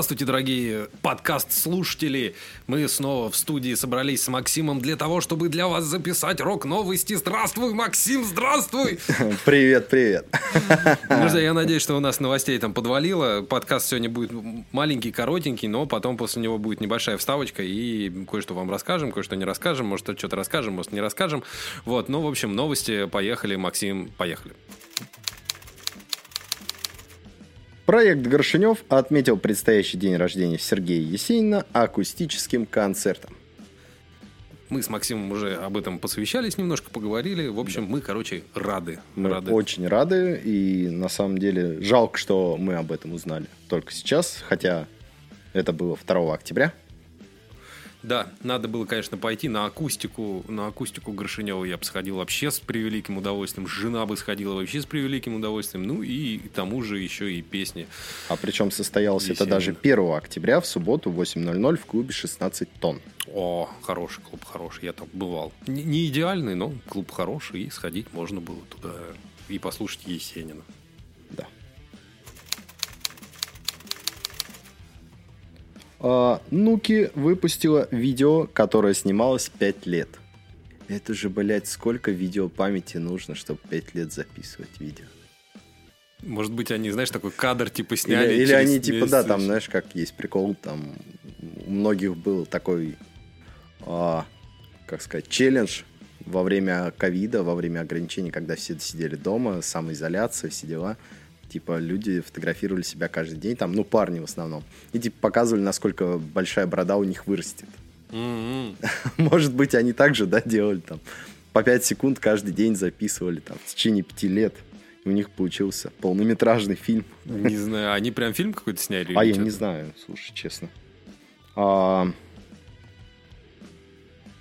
Здравствуйте, дорогие подкаст-слушатели! Мы снова в студии собрались с Максимом для того, чтобы для вас записать рок-новости. Здравствуй, Максим, здравствуй! Привет, привет! Друзья, я надеюсь, что у нас новостей там подвалило. Подкаст сегодня будет маленький, коротенький, но потом после него будет небольшая вставочка и кое-что вам расскажем, кое-что не расскажем, может, что-то расскажем, может, не расскажем. Вот, ну, в общем, новости, поехали, Максим, поехали. Проект Горшинев отметил предстоящий день рождения Сергея Есенина акустическим концертом. Мы с Максимом уже об этом посвящались, немножко поговорили. В общем, мы, короче, рады. Мы рады. очень рады, и на самом деле жалко, что мы об этом узнали только сейчас, хотя это было 2 октября. Да, надо было, конечно, пойти на акустику, на акустику Горшинева я бы сходил вообще с превеликим удовольствием, жена бы сходила вообще с превеликим удовольствием, ну и к тому же еще и песни. А причем состоялось это даже 1 октября в субботу в 8.00 в клубе 16 тонн. О, хороший клуб, хороший, я там бывал. Не идеальный, но клуб хороший, и сходить можно было туда и послушать Есенина. Да. Нуки выпустила видео, которое снималось 5 лет. Это же, блядь, сколько видео памяти нужно, чтобы 5 лет записывать видео. Может быть, они, знаешь, такой кадр типа сняли. Или, или они типа, да, там, знаешь, как есть прикол, там у многих был такой, а, как сказать, челлендж во время ковида, во время ограничений, когда все сидели дома, самоизоляция, все дела типа люди фотографировали себя каждый день, там, ну, парни в основном, и типа показывали, насколько большая борода у них вырастет. Mm-hmm. Может быть, они также, да, делали там по 5 секунд каждый день записывали там в течение 5 лет. И у них получился полнометражный фильм. Не знаю, они прям фильм какой-то сняли? А я не знаю, слушай, честно. А...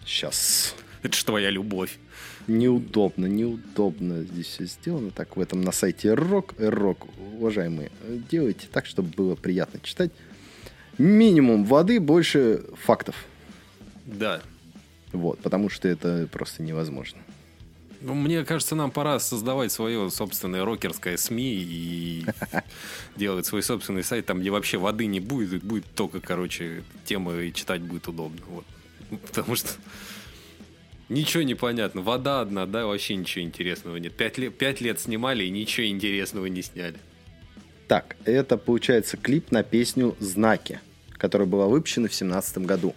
Сейчас. Это же твоя любовь неудобно, неудобно здесь все сделано. Так, в этом на сайте Рок, Рок, уважаемые, делайте так, чтобы было приятно читать. Минимум воды, больше фактов. Да. Вот, потому что это просто невозможно. Ну, мне кажется, нам пора создавать свое собственное рокерское СМИ и делать свой собственный сайт, там, где вообще воды не будет, будет только, короче, темы и читать будет удобно. Вот. Потому что Ничего не понятно. Вода одна, да, вообще ничего интересного нет. Пять лет, пять лет снимали и ничего интересного не сняли. Так, это получается клип на песню «Знаки», которая была выпущена в семнадцатом году.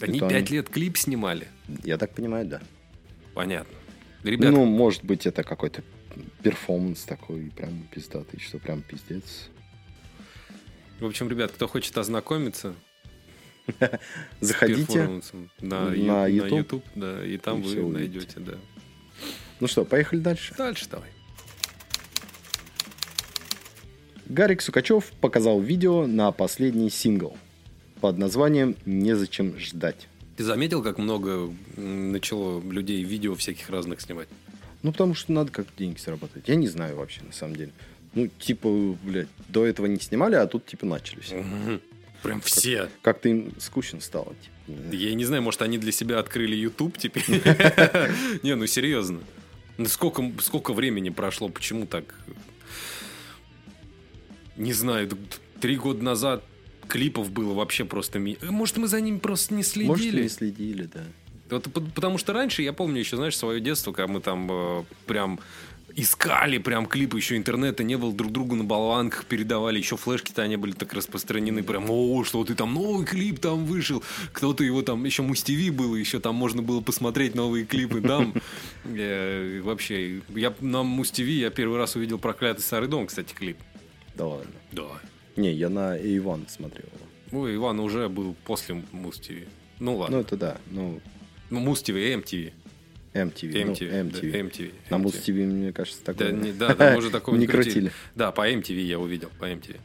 Они пять лет клип снимали? Я так понимаю, да. Понятно. Ребята... Ну, может быть, это какой-то перформанс такой прям пиздатый, что прям пиздец. В общем, ребят, кто хочет ознакомиться, Заходите на, на, YouTube. на YouTube, да, и там и вы найдете, да. Ну что, поехали дальше? Дальше давай. Гарик Сукачев показал видео на последний сингл под названием «Незачем ждать». Ты заметил, как много начало людей видео всяких разных снимать? Ну, потому что надо как деньги заработать. Я не знаю вообще, на самом деле. Ну, типа, блядь, до этого не снимали, а тут, типа, начались. Угу. Прям все. Как-то им скучно стало. Типа. Я не знаю, может, они для себя открыли YouTube теперь. Не, ну серьезно. Ну сколько, сколько времени прошло, почему так? Не знаю, три года назад клипов было вообще просто... Может, мы за ними просто не следили? Может, не следили, да. Вот, потому что раньше, я помню еще, знаешь, свое детство, когда мы там э, прям искали прям клипы, еще интернета не было, друг другу на болванках передавали, еще флешки-то не были так распространены, прям, о, что ты там новый клип там вышел, кто-то его там, еще Муз-ТВ был, еще там можно было посмотреть новые клипы, там, вообще, я на Муз-ТВ я первый раз увидел «Проклятый старый дом», кстати, клип. Да ладно. Да. Не, я на A1 смотрел. Ну, Иван уже был после Муз ТВ. Ну Ну, ладно. это да. Ну, Ну, Муз ТВ, MTV. MTV. ну, MTV. да, MTV. На. Муз-ТВ, мне кажется, Да, такое. не, да, там уже такого не крутили. Да, по MTV я увидел, по MTV.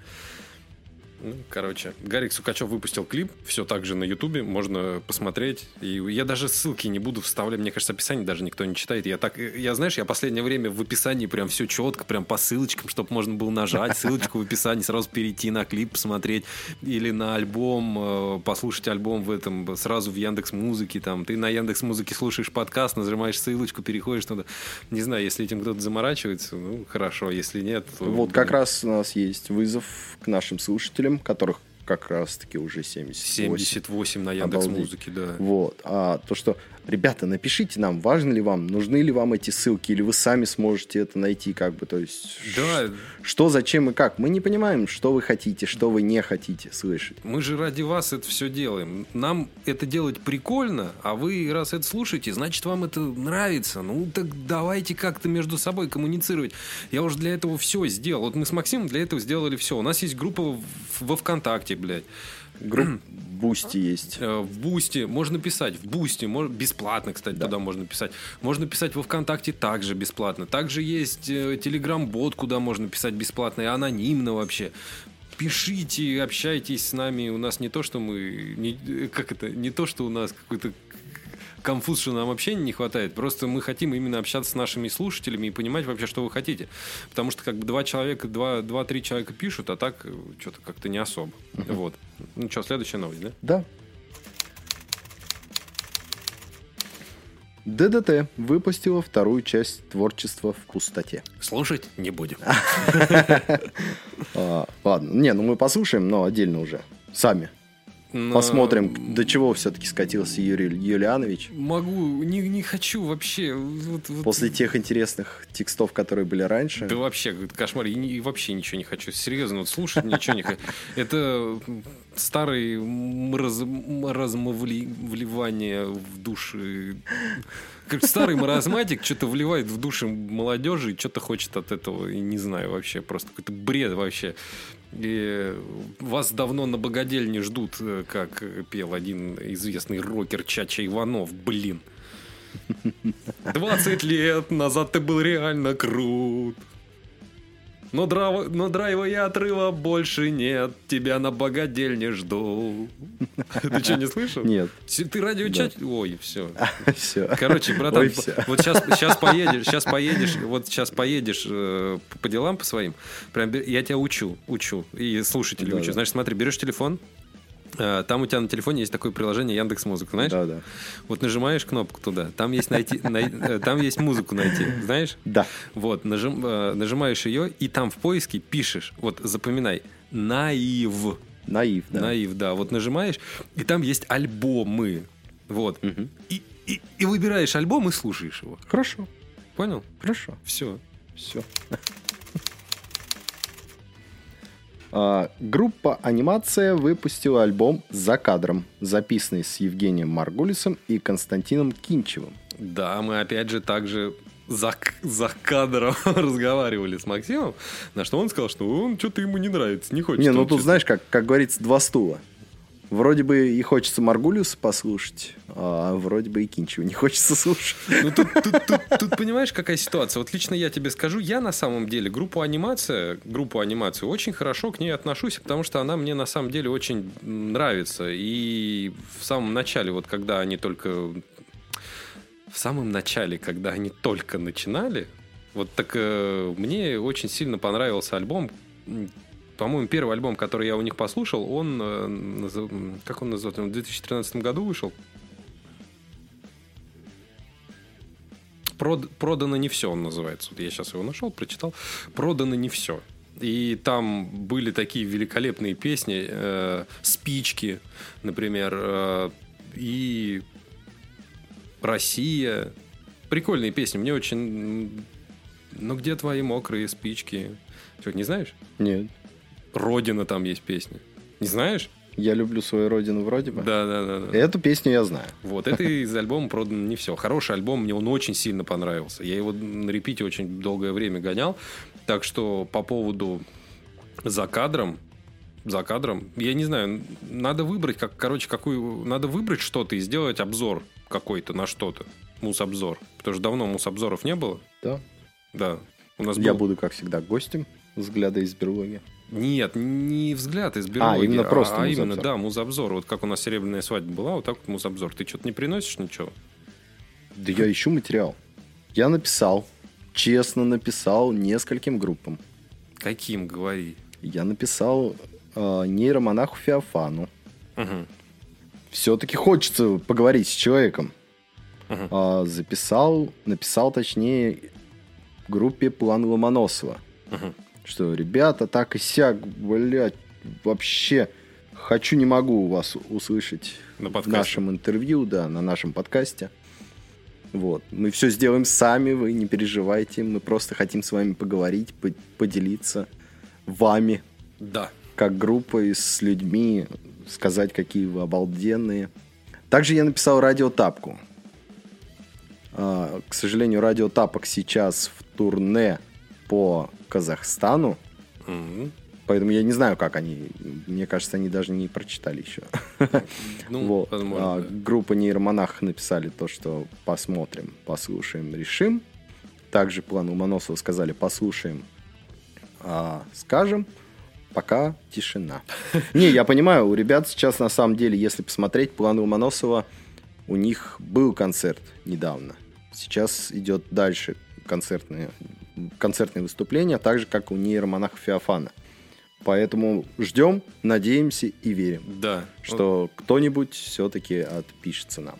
Ну, короче, Гарик Сукачев выпустил клип, все так же на Ютубе, можно посмотреть. И я даже ссылки не буду вставлять, мне кажется, описание даже никто не читает. Я так, я знаешь, я последнее время в описании прям все четко, прям по ссылочкам, чтобы можно было нажать ссылочку в описании, сразу перейти на клип, посмотреть или на альбом, э, послушать альбом в этом сразу в Яндекс Музыке, там ты на Яндекс Музыке слушаешь подкаст, нажимаешь ссылочку, переходишь туда. Не знаю, если этим кто-то заморачивается, ну хорошо, если нет, то, Вот как раз у нас есть вызов к нашим слушателям, которых как раз-таки уже 78. 78 на Яндекс Обалдеть. Музыке, да. Вот. А то, что, ребята, напишите нам, важно ли вам, нужны ли вам эти ссылки, или вы сами сможете это найти, как бы, то есть... Да, Что, зачем и как. Мы не понимаем, что вы хотите, что вы не хотите слышать. Мы же ради вас это все делаем. Нам это делать прикольно, а вы, раз это слушаете, значит, вам это нравится. Ну, так давайте как-то между собой коммуницировать. Я уже для этого все сделал. Вот мы с Максимом для этого сделали все. У нас есть группа во ВКонтакте, блядь. Групп Boosty есть. Э, В Boosty можно писать. В Boosty мож- бесплатно, кстати, Да. туда можно писать. Можно писать во ВКонтакте также бесплатно. Также есть э, Телеграм-бот, куда можно писать бесплатно и анонимно вообще. Пишите, общайтесь с нами. У нас не то, что мы... Не, э, как это? Не то, что у нас какой-то конфуз, что нам общения не хватает. Просто мы хотим именно общаться с нашими слушателями и понимать вообще, что вы хотите. Потому что как бы два человека, два, два-три человека пишут, а так что-то как-то не особо. Вот. Ну что, следующая новость, да? Да. ДДТ выпустила вторую часть творчества в пустоте. Слушать не будем. А, ладно, не, ну мы послушаем, но отдельно уже. Сами. Но Посмотрим, до чего все-таки скатился Юрий Юлианович. Могу, не, не хочу вообще. Вот- вот- После тех интересных текстов, которые были раньше. Да вообще, кошмар, и, не- вообще ничего не хочу. Серьезно, вот слушать ничего не хочу. Это старый мраз- маразмовливание в души. Как старый маразматик что-то вливает в души молодежи и что-то хочет от этого. И не знаю вообще, просто какой-то бред вообще. И вас давно на богадельне ждут, э, как пел один известный рокер Чача Иванов, блин. 20 лет назад ты был реально крут. Но, драйва, но драйва и отрыва больше нет. Тебя на богадельне жду. Ты что, не слышал? Нет. Ты радиочат... Ой, все. Все. Короче, братан, вот сейчас, сейчас поедешь, сейчас поедешь, вот сейчас поедешь э, по- делам по своим. Прям я тебя учу, учу. И слушателей учу. Значит, смотри, берешь телефон, там у тебя на телефоне есть такое приложение Яндекс Музыка, знаешь? Да, да. Вот нажимаешь кнопку туда, там есть найти, най- э, там есть музыку найти, знаешь? Да. Вот, нажим- э, нажимаешь ее, и там в поиске пишешь, вот запоминай, наив. Наив, да. Наив, да. Вот нажимаешь, и там есть альбомы. Вот. Мгм. И, и, и выбираешь альбом и слушаешь его. Хорошо. Понял? Хорошо. Все. Все. А, Группа «Анимация» выпустила альбом «За кадром», записанный с Евгением Маргулисом и Константином Кинчевым. Да, мы опять же также за, за кадром разговаривали с Максимом, на что он сказал, что он что-то ему не нравится, не хочет. Не, ну тут, знаешь, как, как говорится, два стула. Вроде бы и хочется Маргулиуса послушать, а вроде бы и Кинчева не хочется слушать. Ну, тут, тут- тут- тут понимаешь, какая ситуация? Вот лично я тебе скажу, я на самом деле группу анимация, группу анимации очень хорошо к ней отношусь, потому что она мне на самом деле очень нравится. И в самом начале, вот когда они только... В самом начале, когда они только начинали, вот так э, мне очень сильно понравился альбом. По-моему, первый альбом, который я у них послушал, он, э, как он называется, он в 2013 году вышел. Прод- продано не все, он называется. Вот я сейчас его нашел, прочитал. Продано не все. И там были такие великолепные песни, э, спички, например, э, и Россия. Прикольные песни. Мне очень. Ну где твои мокрые спички? Что, не знаешь? Нет. Родина там есть песня. Не знаешь? Я люблю свою родину вроде бы. Да, да, да. да. Эту песню я знаю. Вот, это из альбома продано не все. Хороший альбом, мне он очень сильно понравился. Я его на репите очень долгое время гонял. Так что по поводу за кадром, за кадром, я не знаю, надо выбрать, как, короче, какую, надо выбрать что-то и сделать обзор какой-то на что-то. Мус-обзор. Потому что давно мус-обзоров не было. Да. Да. У нас Я был- буду, как всегда, гостем взгляда из берлоги. Нет, не взгляд из берлоги, именно просто а именно, музобзор. да, музобзор. Вот как у нас серебряная свадьба была, вот так вот музобзор. Ты что-то не приносишь ничего? Да я ищу материал. Я написал, честно написал нескольким группам. Каким, говори. Я написал э, нейромонаху Феофану. Мгм. Все-таки хочется поговорить с человеком. Мгм. А, записал, написал, точнее, группе План Ломоносова. Мгм. Что, ребята, так и сяк, блядь, вообще хочу, не могу вас услышать На в нашем интервью, да, на нашем подкасте. Вот. Мы все сделаем сами, вы не переживайте. Мы просто хотим с вами поговорить, по- поделиться вами, Да. как группой, с людьми, сказать, какие вы обалденные. Также я написал радиотапку. А, К сожалению, радиотапок сейчас в турне по Казахстану. Мгм. Поэтому я не знаю, как они. Мне кажется, они даже не прочитали еще. Ну, Вот. А. Группа нейромонах написали то, что посмотрим, послушаем, решим. Также план Ломоносова сказали, послушаем, а, скажем. Пока тишина. Не, я понимаю, у ребят сейчас на самом деле, если посмотреть план Ломоносова, у них был концерт недавно. Сейчас идет дальше концертные, концертные выступления, так же, как у нейромонаха Феофана. Поэтому ждем, надеемся и верим Да. что кто-нибудь все-таки отпишется нам.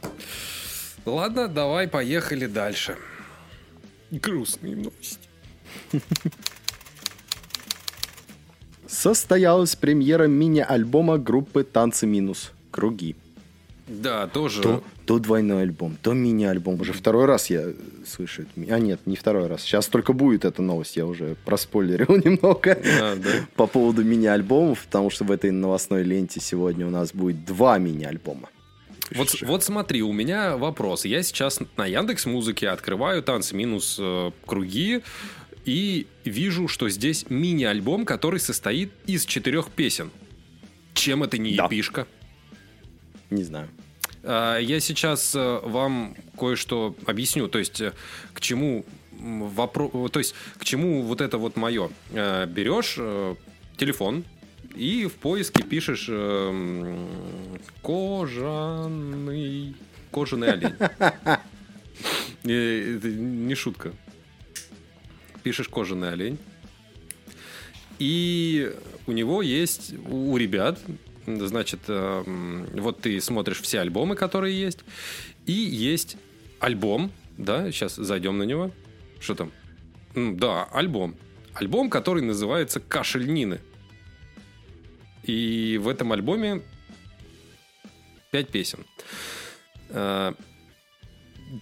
Ладно, давай, поехали дальше. Грустные новости. Состоялась премьера мини-альбома группы «Танцы минус. Круги». Да, тоже. То, то двойной альбом, то мини-альбом. Уже второй раз я слышу это. А нет, не второй раз. Сейчас только будет эта новость. Я уже проспойлерил немного Да, да. по поводу мини-альбомов, потому что в этой новостной ленте сегодня у нас будет два мини-альбома. Вот, вот смотри, у меня вопрос. Я сейчас на Яндекс Музыке открываю танцы минус э, круги и вижу, что здесь мини-альбом, который состоит из четырех песен. Чем это не Да. Не знаю. А, Я сейчас э, вам кое-что объясню, то есть э, к чему вопрос, то есть к чему вот это вот мое. Э, Берешь телефон и в поиске пишешь кожаный кожаный олень. Это не шутка. Пишешь кожаный олень. И у него есть, у ребят, значит, э, м, вот ты смотришь все альбомы, которые есть, и есть альбом, да, сейчас зайдем на него. Что там? М, Да, альбом. Альбом, который называется «Кашель Нины». И в этом альбоме пять песен. Э,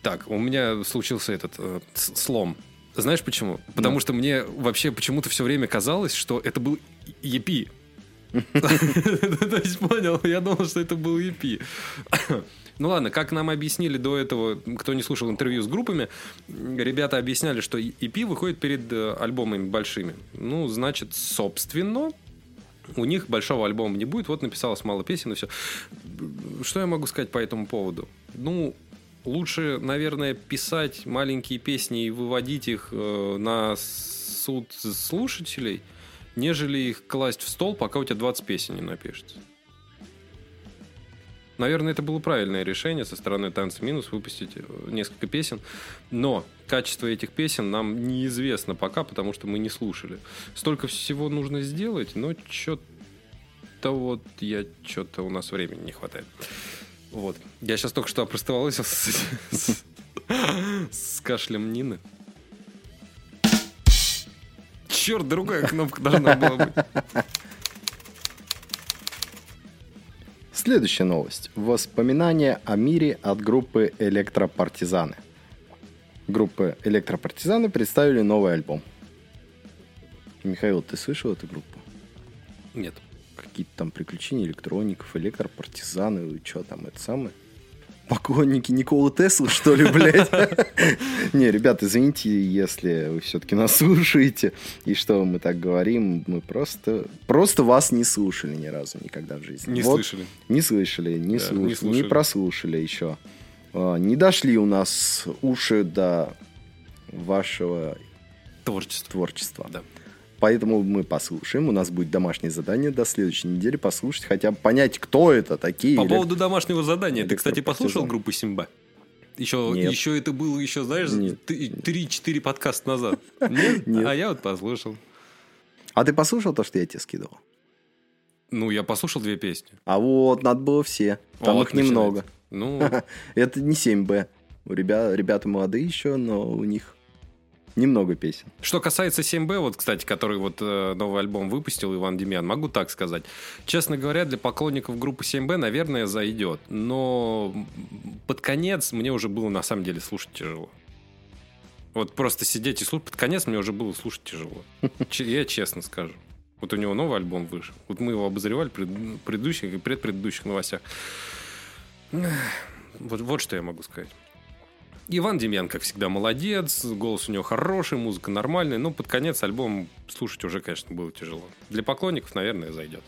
Так, у меня случился этот э, слом. Знаешь почему? Потому Ну. что мне вообще почему-то все время казалось, что это был EP. То есть, понял, я думал, что это был EP. Ну ладно, как нам объяснили до этого, кто не слушал интервью с группами, ребята объясняли, что EP выходит перед э, альбомами большими. Ну, значит, собственно, у них большого альбома не будет. Вот написалось мало песен и все. Что я могу сказать по этому поводу? Ну, лучше, наверное, писать маленькие песни и выводить их э, на суд слушателей, нежели их класть в стол, пока у тебя 20 песен не напишется. Наверное, это было правильное решение со стороны Танца Минус выпустить э, несколько песен. Но качество этих песен нам неизвестно пока, потому что мы не слушали. Столько всего нужно сделать, но что-то вот я что-то у нас времени не хватает. Вот. Я сейчас только что с- с кашлем Нины. Черт, другая кнопка должна была быть. Следующая новость. Воспоминания о мире от группы «Электропартизаны». Группа «Электропартизаны» представили новый альбом. Михаил, ты слышал эту группу? Нет. Какие-то там приключения электроников, электропартизаны, что там, это самое? Поклонники Николы Теслы, что ли, блядь? Не, ребята, извините, если вы все-таки нас слушаете, и что мы так говорим, мы просто, просто вас не слушали ни разу никогда в жизни. Не слышали. Не слышали, не, Да, слуш- не слушали. прослушали еще. А, Не дошли у нас уши до вашего Творчество. творчества. Да. Поэтому мы послушаем. У нас будет домашнее задание до следующей недели послушать, хотя бы понять, кто это такие. По или- поводу домашнего задания, ты, кстати, послушал группу Симба? Еще, Нет. еще это было, еще, знаешь, Нет. ты- 3-4 подкаста назад. Нет? Нет. А я вот послушал. А ты послушал то, что я тебе скидывал? Ну, я послушал две песни. А вот, надо было все. Там Вот их немного. Ну, Это не 7Б. У ребят, ребята молодые еще, но у них немного песен. Что касается 7Б, вот, кстати, который вот э, новый альбом выпустил Иван Демьян, могу так сказать. Честно говоря, для поклонников группы 7Б, наверное, зайдет. Но под конец мне уже было на самом деле слушать тяжело. Вот просто сидеть и слушать, под конец мне уже было слушать тяжело. Я честно скажу. Вот у него новый альбом вышел. Вот мы его обозревали в пред- предыдущих и предпредыдущих новостях. Вот, вот что я могу сказать. Иван Демьян, как всегда, молодец, голос у него хороший, музыка нормальная, но под конец альбом слушать уже, конечно, было тяжело. Для поклонников, наверное, зайдет.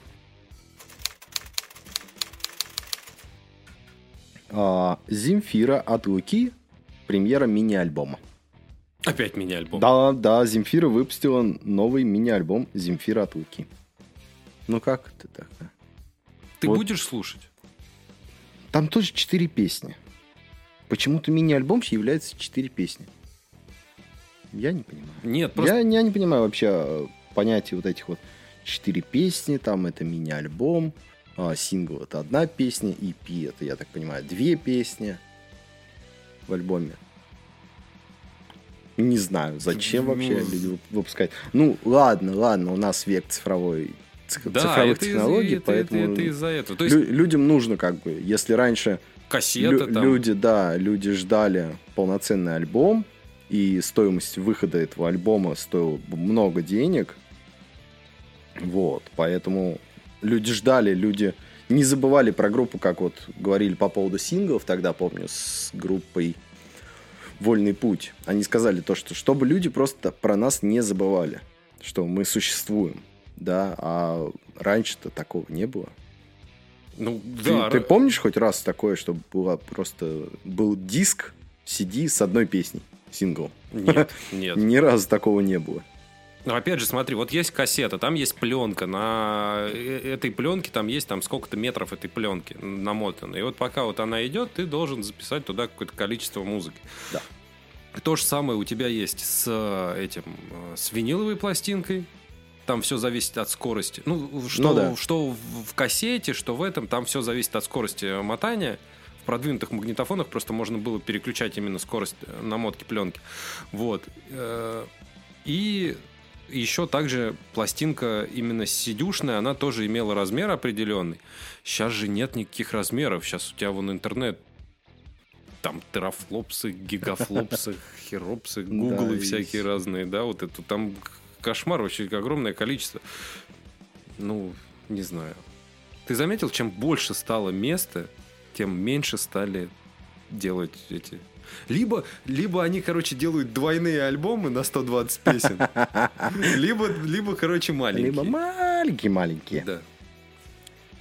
А, Земфира от Луки. Премьера мини-альбома. Опять мини-альбом. Да, да, Земфира выпустила новый мини-альбом Земфира от Луки. Ну как ты так? а? Ты вот. будешь слушать? Там тоже четыре песни. Почему-то мини-альбом является четыре песни. Я не понимаю. Нет, просто... Я, я не понимаю вообще э, понятия вот этих вот четыре песни, там это мини-альбом, а, сингл это одна песня, EP это, я так понимаю, две песни в альбоме. Не знаю, зачем Ну, вообще люди вып- выпускают. Ну, ладно, ладно, у нас век цифровой, циф- Да, цифровых это из- технологий, это- поэтому это, это из-за этого. То есть лю- людям нужно как бы, если раньше кассета Лю- там... Люди, да, люди ждали полноценный альбом, и стоимость выхода этого альбома стоила много денег. Вот, поэтому люди ждали, люди не забывали про группу, как вот говорили по поводу синглов тогда, помню, с группой «Вольный путь». Они сказали то, что чтобы люди просто про нас не забывали, что мы существуем, да, а раньше-то такого не было. Ну, Ты, да, ты ра- помнишь хоть раз такое, что было просто был диск CD с одной песней, сингл? Нет, нет. Ни разу такого не было. Но опять же, смотри, вот есть кассета, там есть пленка, на э- этой пленке там есть там сколько-то метров этой пленки намотано. И вот пока вот она идет, ты должен записать туда какое-то количество музыки. Да. То же самое у тебя есть с э, этим, э, с виниловой пластинкой. Там все зависит от скорости. Ну, что, Ну да. что в кассете, что в этом, там все зависит от скорости мотания. В продвинутых магнитофонах просто можно было переключать именно скорость э, намотки пленки. Вот. Э, И еще также пластинка именно сидюшная, она тоже имела размер определенный. Сейчас же нет никаких размеров. Сейчас у тебя вон интернет. Там терафлопсы, гигафлопсы, херопсы, гуглы Да, всякие есть. разные, да, вот это там кошмар вообще огромное количество. Ну, не знаю. Ты заметил, чем больше стало места, тем меньше стали делать эти... Либо, либо они, короче, делают двойные альбомы на 120 песен, либо, либо короче, маленькие. Либо маленькие-маленькие. Да,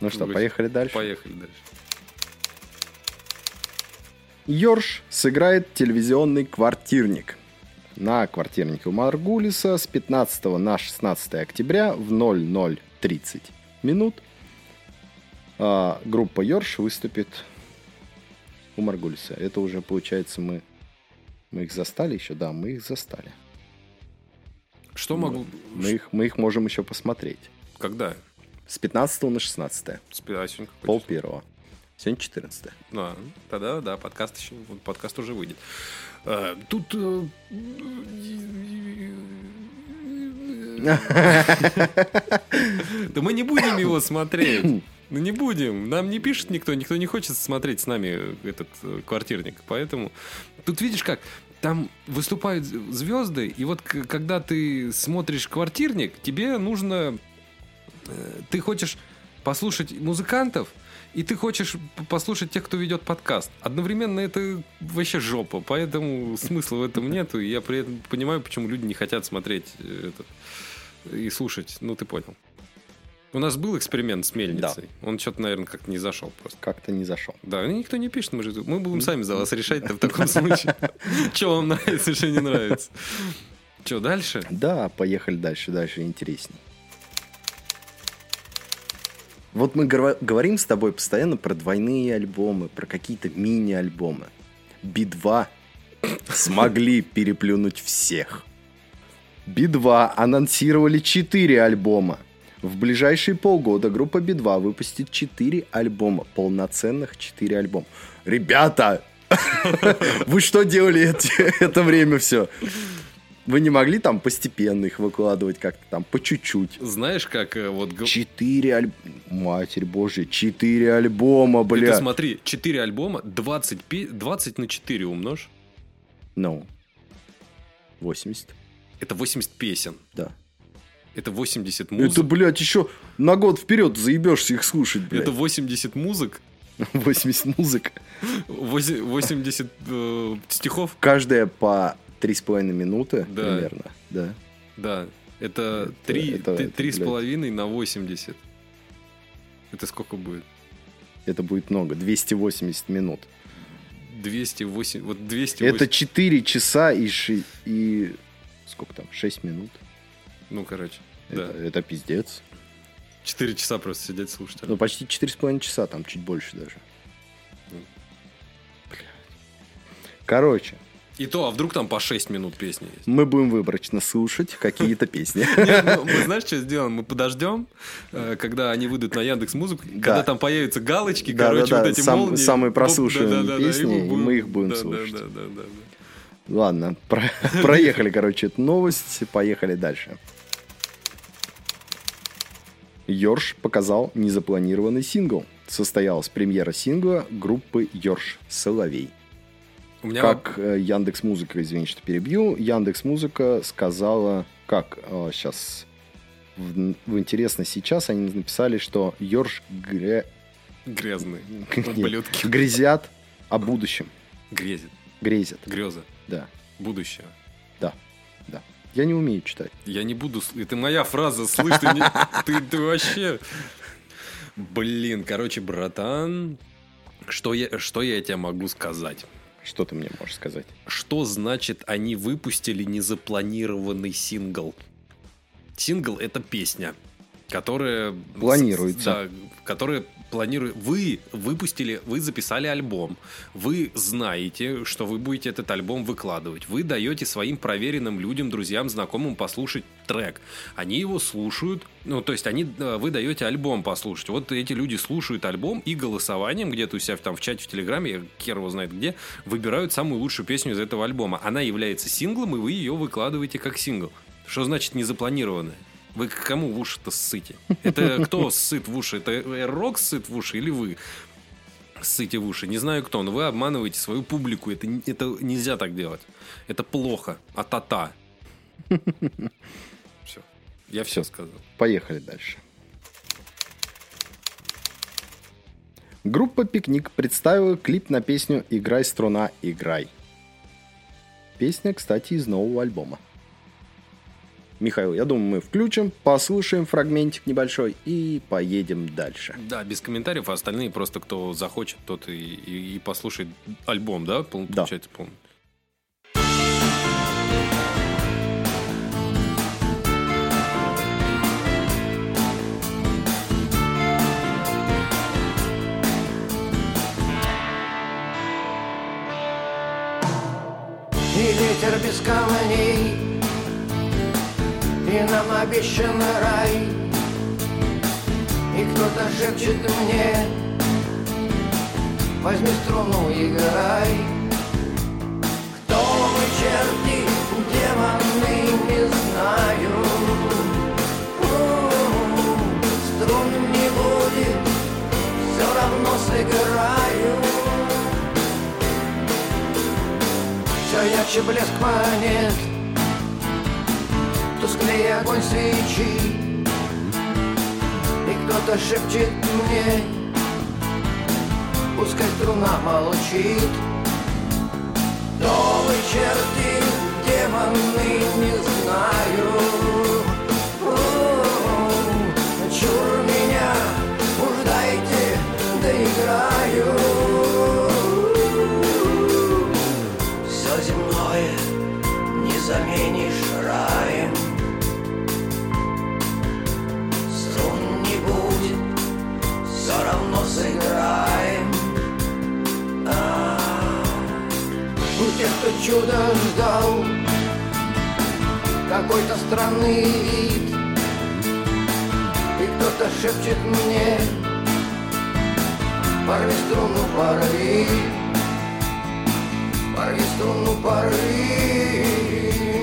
Ну что, поехали дальше. поехали дальше. Йорш сыграет телевизионный квартирник. На квартирнике у Маргулиса с 15 на 16 октября в 00.30 минут а, группа Йорш выступит у Маргулиса. Это уже, получается, мы, мы их застали еще? Да, мы их застали. Что могу... Мы их, мы их можем еще посмотреть. Когда? С 15 на 16. Спи- а сегодня какое Пол первого. Сегодня 14. А, тогда, да, подкаст еще, подкаст уже выйдет. А, тут... э, Да мы не будем его смотреть. Ну не будем. Нам не пишет никто, никто не хочет смотреть с нами этот э, квартирник. Поэтому тут видишь как, там выступают звезды, и вот когда ты смотришь квартирник, тебе нужно... э, Ты хочешь послушать музыкантов, и ты хочешь послушать тех, кто ведет подкаст. Одновременно это вообще жопа, поэтому смысла в этом нету. И я при этом понимаю, почему люди не хотят смотреть э, этот и слушать. Ну, ты понял. У нас был эксперимент с мельницей. Он что-то, наверное, как-то не зашел просто. Как-то не зашел. Да, никто не пишет, мы же мы будем сами за вас решать в таком случае. Что вам нравится, что не нравится. Что, дальше? Да, поехали дальше, дальше интересней. Вот мы говорим с тобой постоянно про двойные альбомы, про какие-то мини-альбомы. Би-2 смогли переплюнуть всех. Би-2 анонсировали 4 альбома. В ближайшие полгода группа Би-2 выпустит 4 альбома. Полноценных 4 альбома. Ребята! Вы что делали это время все? Вы не могли там постепенно их выкладывать как-то там по чуть-чуть? Знаешь, как э, вот... Четыре альбома. Матерь божья, четыре альбома, Ты бля. смотри, 4 альбома, 20, пи- 20 на 4 умножь. Ну. 80, Это 80 песен. да. Это 80 Это, музык. блядь, еще на год вперед заебешься их слушать, блядь. Это 80 музык, 80 музык. вози- 80 э, стихов. Каждая по 3,5 минуты Да. примерно. Да. Да, это Это- 3, это- это, три с половиной на 80. Это сколько будет? Это будет много. 280 минут. 208, вот 208. Это 4 часа и, ши- и... Сколько там? 6 минут. Ну, короче, Это, да. это пиздец. 4 часа просто сидеть слушать. Ну, почти 4,5 часа, там чуть больше даже. Ну. Короче, И то, а вдруг там по 6 минут песни есть? мы будем выборочно слушать какие-то песни. Ну, мы знаешь, что сделаем? Мы подождем, э, когда они выйдут на Яндекс Музыку, когда там появятся галочки, короче, вот эти молнии. самые прослушиваемые песни, и мы их будем слушать. Ладно, про- проехали, короче, эту новость, поехали дальше. Йорш показал незапланированный сингл. Состоялась премьера сингла группы Йорш «Соловей». У меня Как Яндекс Музыка, извините, что перебью, Яндекс Музыка сказала, как сейчас в, в интересно сейчас они написали, что Йорш гре- грязные Нет, ублюдки. грязят о будущем. Грезит, Грезят, греза, да, будущее. да, да. Я не умею читать. Я не буду... Это моя фраза, слышь, ты, не- ты, ты вообще... Блин, короче, братан, что я, что я тебе могу сказать? Что ты мне можешь сказать? Что значит они выпустили незапланированный сингл? Сингл — это песня, которая... Планируется. Да, которая планирует... Вы выпустили, вы записали альбом. Вы знаете, что вы будете этот альбом выкладывать. Вы даете своим проверенным людям, друзьям, знакомым послушать трек. Они его слушают, ну, то есть они, э, вы даете альбом послушать. Вот эти люди слушают альбом и голосованием где-то у себя там в чате в Телеграме, хер его знает где, выбирают самую лучшую песню из этого альбома. Она является синглом, и вы ее выкладываете как сингл. Что значит незапланированное? Вы кому в уши-то ссыте? Это кто ссыт в уши? Это рок ссыт в уши или вы ссыте в уши? Не знаю кто, но вы обманываете свою публику. Это, это нельзя так делать. Это плохо. А та-та. Все. Я все сказал. Поехали дальше. Группа «Пикник» представила клип на песню «Играй, струна, играй». Песня, кстати, из нового альбома. Михаил, я думаю, мы включим, послушаем фрагментик небольшой и поедем дальше. Да, без комментариев, а остальные просто кто захочет, тот и, и- и послушает альбом, да? Пол- Да. Получается, полный. И ветер без камней И нам обещан рай. И кто-то шепчет мне Возьми струну, играй Кто мы, черти, демоны, не знаю Струн не будет, все равно сыграю. Все ярче блеск монет Тусклее огонь свечи И кто-то шепчет мне Пускай струна молчит Новые черты, демоны, не знаю У-у-у, тех, кто чудо ждал Какой-то странный вид. И кто-то шепчет мне Порви струну, порви Порви струну, порви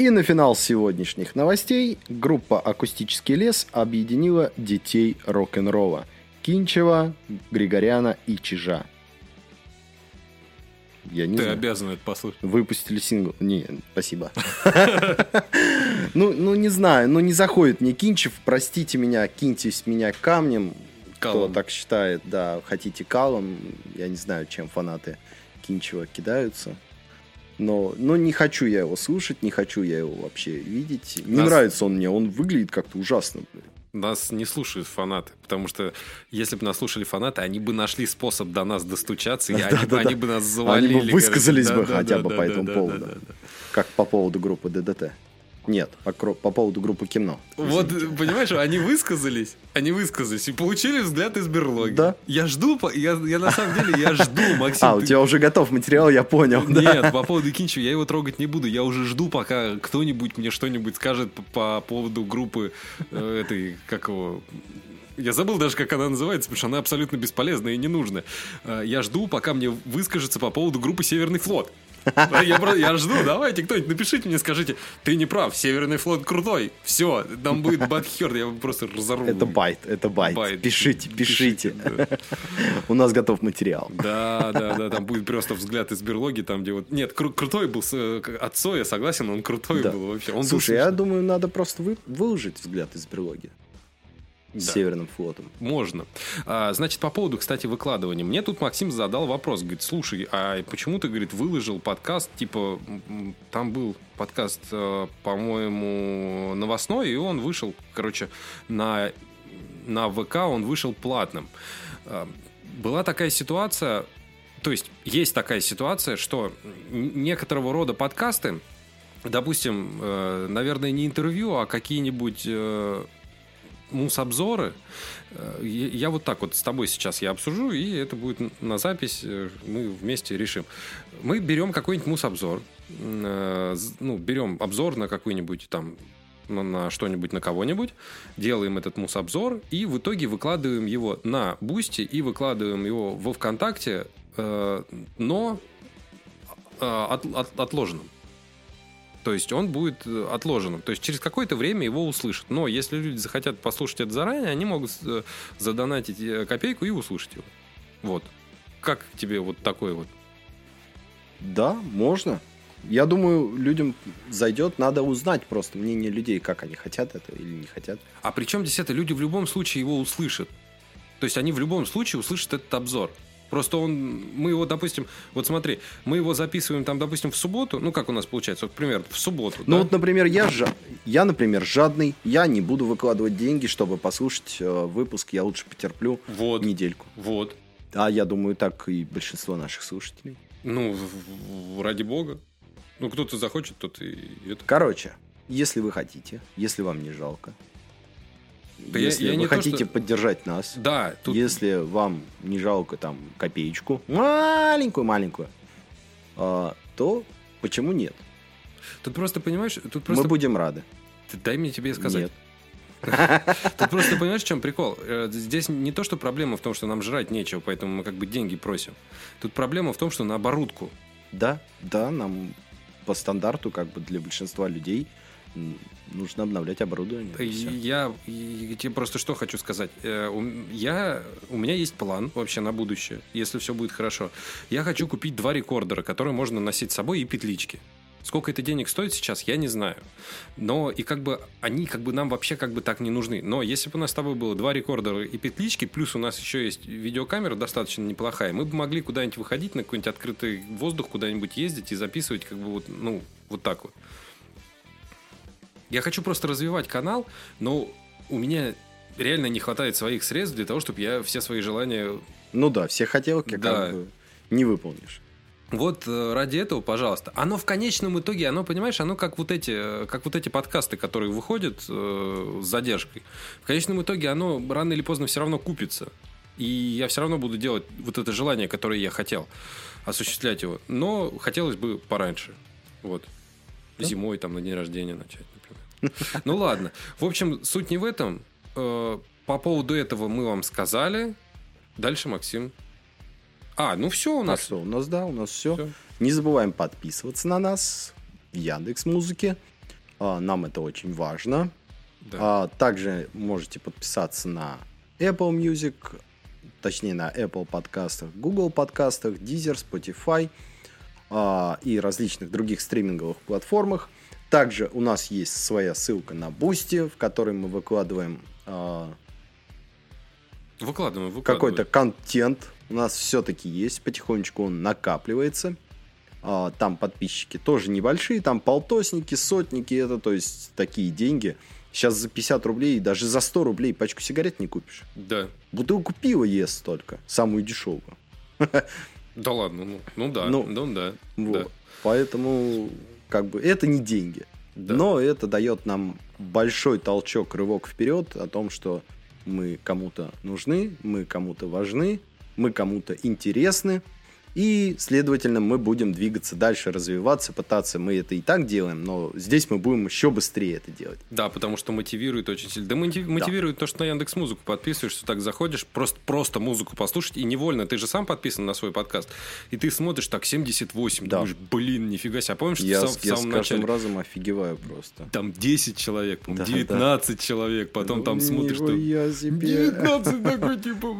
И на финал сегодняшних новостей группа «Акустический лес» объединила детей рок-н-ролла Кинчева, Григоряна и Чижа. Я не Ты знаю. обязан это послушать. Выпустили сингл. Не, спасибо. Ну, ну, не знаю, ну не заходит мне Кинчев, простите меня, киньтесь меня камнем. Кто так считает, да, хотите калом. Я не знаю, чем фанаты Кинчева кидаются. Но, но не хочу я его слушать, не хочу я его вообще видеть. Не Нас- нравится он мне, он выглядит как-то ужасно. блин. Нас не слушают фанаты, потому что если бы нас слушали фанаты, они бы нашли способ до нас достучаться, и они, бы- Да-да-да. они бы нас завалили. Они бы высказались бы хотя бы по этому поводу. Как по поводу группы ДДТ. Нет, по, по поводу группы Кино. Вот, понимаешь, они высказались, они высказались и получили взгляд из берлоги. Да. Я жду, я, я на самом деле, я жду, Максим. А, у ты- тебя уже готов материал, я понял. да. Нет, по поводу Кинчева я его трогать не буду. Я уже жду, пока кто-нибудь мне что-нибудь скажет по, по поводу группы э, этой, как его... Я забыл даже, как она называется, потому что она абсолютно бесполезная и ненужная. Э, Я жду, пока мне выскажется по поводу группы «Северный флот». Я, я жду, давайте кто-нибудь напишите мне, скажите, ты не прав, Северный флот крутой. Все, там будет баттхёрт, я просто разорву. Это байт, это байт. Байт. Пишите, пишите. да. У нас готов материал. Да, да, да, там будет просто взгляд из берлоги, там где вот... Нет, кру- крутой был э, от Цоя, согласен, он крутой Да. был вообще. Он был Слушай, я смешной. думаю, надо просто вы- выложить взгляд из берлоги. Да. Северным флотом. Можно. А, значит, по поводу, кстати, выкладывания. Мне тут Максим задал вопрос. Говорит, слушай, а почему ты, говорит, выложил подкаст, типа, там был подкаст, э, по-моему, новостной, и он вышел, короче, на, на ВК он вышел платным. А, Была такая ситуация, то есть есть такая ситуация, что некоторого рода подкасты, допустим, э, наверное, не интервью, а какие-нибудь э, мус-обзоры. Э, Я вот так вот с тобой сейчас я обсужу, и это будет на запись, э, мы вместе решим. Мы берем какой-нибудь мус-обзор, э, ну, берем обзор на какой-нибудь там на, что-нибудь, на кого-нибудь, делаем этот мус-обзор и в итоге выкладываем его на Бусти и выкладываем его во ВКонтакте, но от- от- отложенным. То есть он будет э, отложенным. То есть через какое-то время его услышат. Но если люди захотят послушать это заранее, они могут э, задонатить э, копейку и услышать его. Вот. Как тебе вот такой вот? Да, можно. Я думаю, людям зайдет, надо узнать просто мнение людей, как они хотят это или не хотят. А причем здесь это? Люди в любом случае его услышат. То есть они в любом случае услышат этот обзор. Просто он, мы его, допустим, вот смотри, мы его записываем там, допустим, в субботу, ну как у нас получается, вот, к примеру, в субботу. Ну да? вот, например, я, жа- я, например, жадный, я не буду выкладывать деньги, чтобы послушать э, выпуск, я лучше потерплю Вот. недельку. Вот. А я думаю, так и большинство наших слушателей. Ну, ради бога. Ну, кто-то захочет, тот и это. Короче, если вы хотите, если вам не жалко, Да я- если я вы не то, хотите что- поддержать нас, Да, тут если вам не жалко там копеечку, маленькую-маленькую, а, то почему нет? Тут просто, понимаешь, тут просто... Мы будем рады. Ты дай мне тебе сказать. Нет. Тут просто понимаешь, в чем прикол? Э, Здесь не то, что проблема в том, что нам жрать нечего, поэтому мы как бы деньги просим. Тут проблема в том, что на оборудку. Да, да, нам по стандарту, как бы для большинства людей, нужно обновлять оборудование. Всё. Я, и тебе просто что хочу сказать. Э, Я, у меня есть план вообще на будущее, если все будет хорошо. Я хочу купить два рекордера, которые можно носить с собой, и петлички. Сколько это денег стоит сейчас, я не знаю. Но и как бы они как бы нам вообще как бы так не нужны. Но если бы у нас с тобой было два рекордера и петлички, плюс у нас еще есть видеокамера достаточно неплохая, мы бы могли куда-нибудь выходить на какой-нибудь открытый воздух, куда-нибудь ездить и записывать как бы вот, ну, вот так вот. Я хочу просто развивать канал, но у меня реально не хватает своих средств для того, чтобы я все свои желания... Ну да, все хотелки Да. как бы не выполнишь. Вот э, ради этого, пожалуйста. Оно в конечном итоге, оно, понимаешь, оно как вот эти, э, как вот эти подкасты, которые выходят э, с задержкой. В конечном итоге оно рано или поздно все равно купится. И я все равно буду делать вот это желание, которое я хотел, осуществлять его. Но хотелось бы пораньше. Вот. Зимой, там, на день рождения начать, например. Ну ладно. В общем, суть не в этом. Э, По поводу этого мы вам сказали. Дальше Максим. А, ну все у нас. нас у нас, да, у нас все. Всё. Не забываем подписываться на нас в Яндекс Музыке. Нам это очень важно. Да. А, также можете подписаться на Apple Music, точнее на Apple подкастах, Google подкастах, Deezer, Spotify а, и различных других стриминговых платформах. Также у нас есть своя ссылка на Boosty, в которой мы выкладываем а, Выкладываем, выкладываем. какой-то контент. У нас все-таки есть, потихонечку он накапливается. А, Там подписчики тоже небольшие, там полтосники, сотники, это то есть такие деньги. Сейчас за 50 рублей, даже за 100 рублей пачку сигарет не купишь. Да. Бутылку пива ест только, самую дешевую. Да ладно, ну, ну да, Ну, ну, да. Вот. да. Поэтому, как бы, это не деньги. Да. Но это дает нам большой толчок, рывок вперед о том, что мы кому-то нужны, мы кому-то важны, мы кому-то интересны. И, следовательно, мы будем двигаться дальше, развиваться, пытаться. Мы это и так делаем, но здесь мы будем еще быстрее это делать. Да, потому что мотивирует очень сильно. Да мотив- мотивирует то, что на Яндекс Музыку подписываешься, так заходишь, просто, просто музыку послушать, и невольно, ты же сам подписан на свой подкаст, и ты смотришь так 78, Да. думаешь, блин, нифига себе. А помнишь, Я, в, с- сам- в я с самом каждым начале разом офигеваю просто. там 10 человек, по-моему, Да, 19 человек, потом там смотришь, что... Нихуя себе. 19 такой, типа...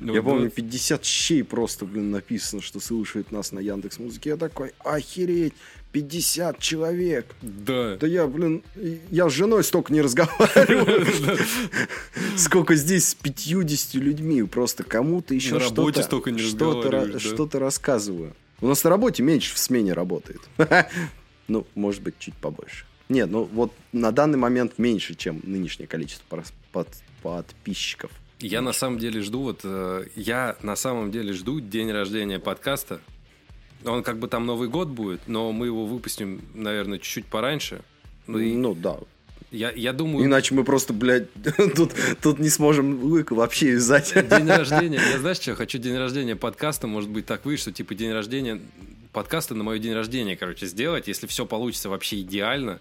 Ну, Я да. помню, 50 щей просто, блин, написано, что слушает нас на Яндекс Музыке. Я такой, охереть, 50 человек. Да. Да я, блин, я с женой столько не разговариваю. Сколько здесь с 50 людьми. Просто кому-то еще что-то что-то рассказываю. У нас на работе меньше в смене работает. Ну, может быть, чуть побольше. Нет, ну вот на данный момент меньше, чем нынешнее количество подписчиков. Я на самом деле жду, вот э, я на самом деле жду день рождения подкаста. Он как бы там Новый год будет, но мы его выпустим, наверное, чуть-чуть пораньше. Ну, и Ну, да, я, я думаю, Иначе мы просто, блядь, тут, тут не сможем лык вообще вязать. день рождения, я знаешь что, хочу день рождения подкаста, может быть так выйдет, что типа день рождения подкаста на мой день рождения, короче, сделать, если все получится вообще идеально.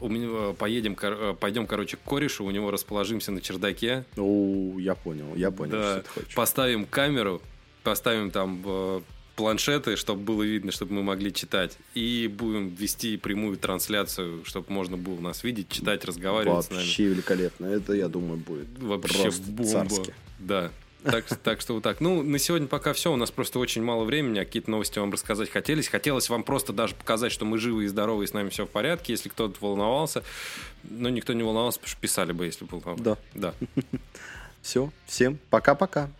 У меня поедем, э, пойдем, короче, к корешу, у него расположимся на чердаке, О, я понял, я понял, Да, что ты хочешь. поставим камеру, поставим там э, планшеты, чтобы было видно, чтобы мы могли читать. И будем вести прямую трансляцию, чтобы можно было нас видеть, читать, разговаривать с нами. Вообще великолепно. Это, я думаю, будет Вообще просто бомба. царски. Да. Так, так что вот так. Ну, на сегодня пока все. У нас просто очень мало времени. А какие-то новости вам рассказать хотелось. Хотелось вам просто даже показать, что мы живы и здоровы, и с нами все в порядке. Если кто-то волновался. Но никто не волновался, потому что писали бы, если бы волновался. Да. Да. Все, всем пока-пока.